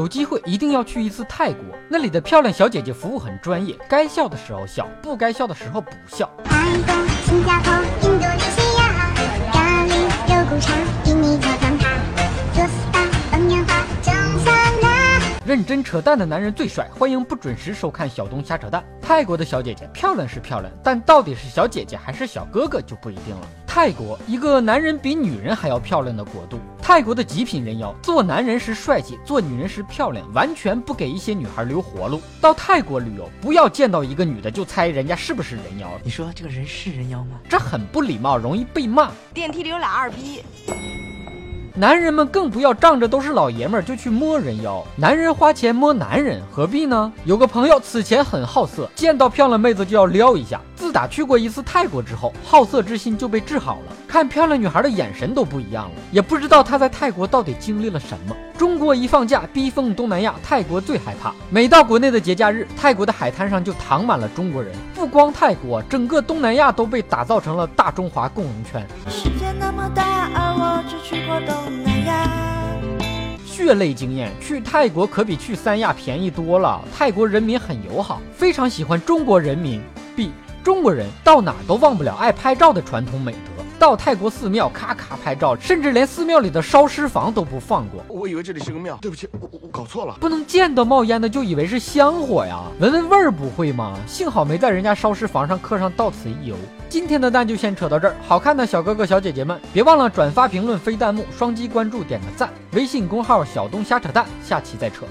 有机会一定要去一次泰国，那里的漂亮小姐姐服务很专业，该笑的时候笑，不该笑的时候不笑。泰国、新加坡、印度尼西亚，咖喱、肉骨茶、印尼焦糖塔，做 SPA、放烟花、蒸桑拿。认真扯淡的男人最帅，欢迎不准时收看小东瞎扯淡。泰国的小姐姐漂亮是漂亮，但到底是小姐姐还是小哥哥就不一定了。泰国，一个男人比女人还要漂亮的国度。泰国的极品人妖，做男人时帅气，做女人时漂亮，完全不给一些女孩留活路。到泰国旅游，不要见到一个女的就猜人家是不是人妖。你说这个人是人妖吗？这很不礼貌，容易被骂。电梯里有俩二逼。男人们更不要仗着都是老爷们儿就去摸人妖。男人花钱摸男人，何必呢？有个朋友此前很好色，见到漂亮妹子就要撩一下。自打去过一次泰国之后，好色之心就被治好了，看漂亮女孩的眼神都不一样了。也不知道他在泰国到底经历了什么。中国一放假，逼疯东南亚，泰国最害怕。每到国内的节假日，泰国的海滩上就躺满了中国人。不光泰国，整个东南亚都被打造成了大中华共荣圈。去过东南亚。血泪经验，去泰国可比去三亚便宜多了。泰国人民很友好，非常喜欢中国人民。B 中国人到哪都忘不了爱拍照的传统美德。到泰国寺庙咔咔拍照，甚至连寺庙里的烧尸房都不放过。我以为这里是个庙，对不起，我我搞错了。不能见到冒烟的就以为是香火呀，闻闻味儿不会吗？幸好没在人家烧尸房上刻上到此一游。今天的蛋就先扯到这儿，好看的小哥哥小姐姐们，别忘了转发、评论、飞弹幕、双击关注、点个赞。微信公号小东瞎扯淡，下期再扯。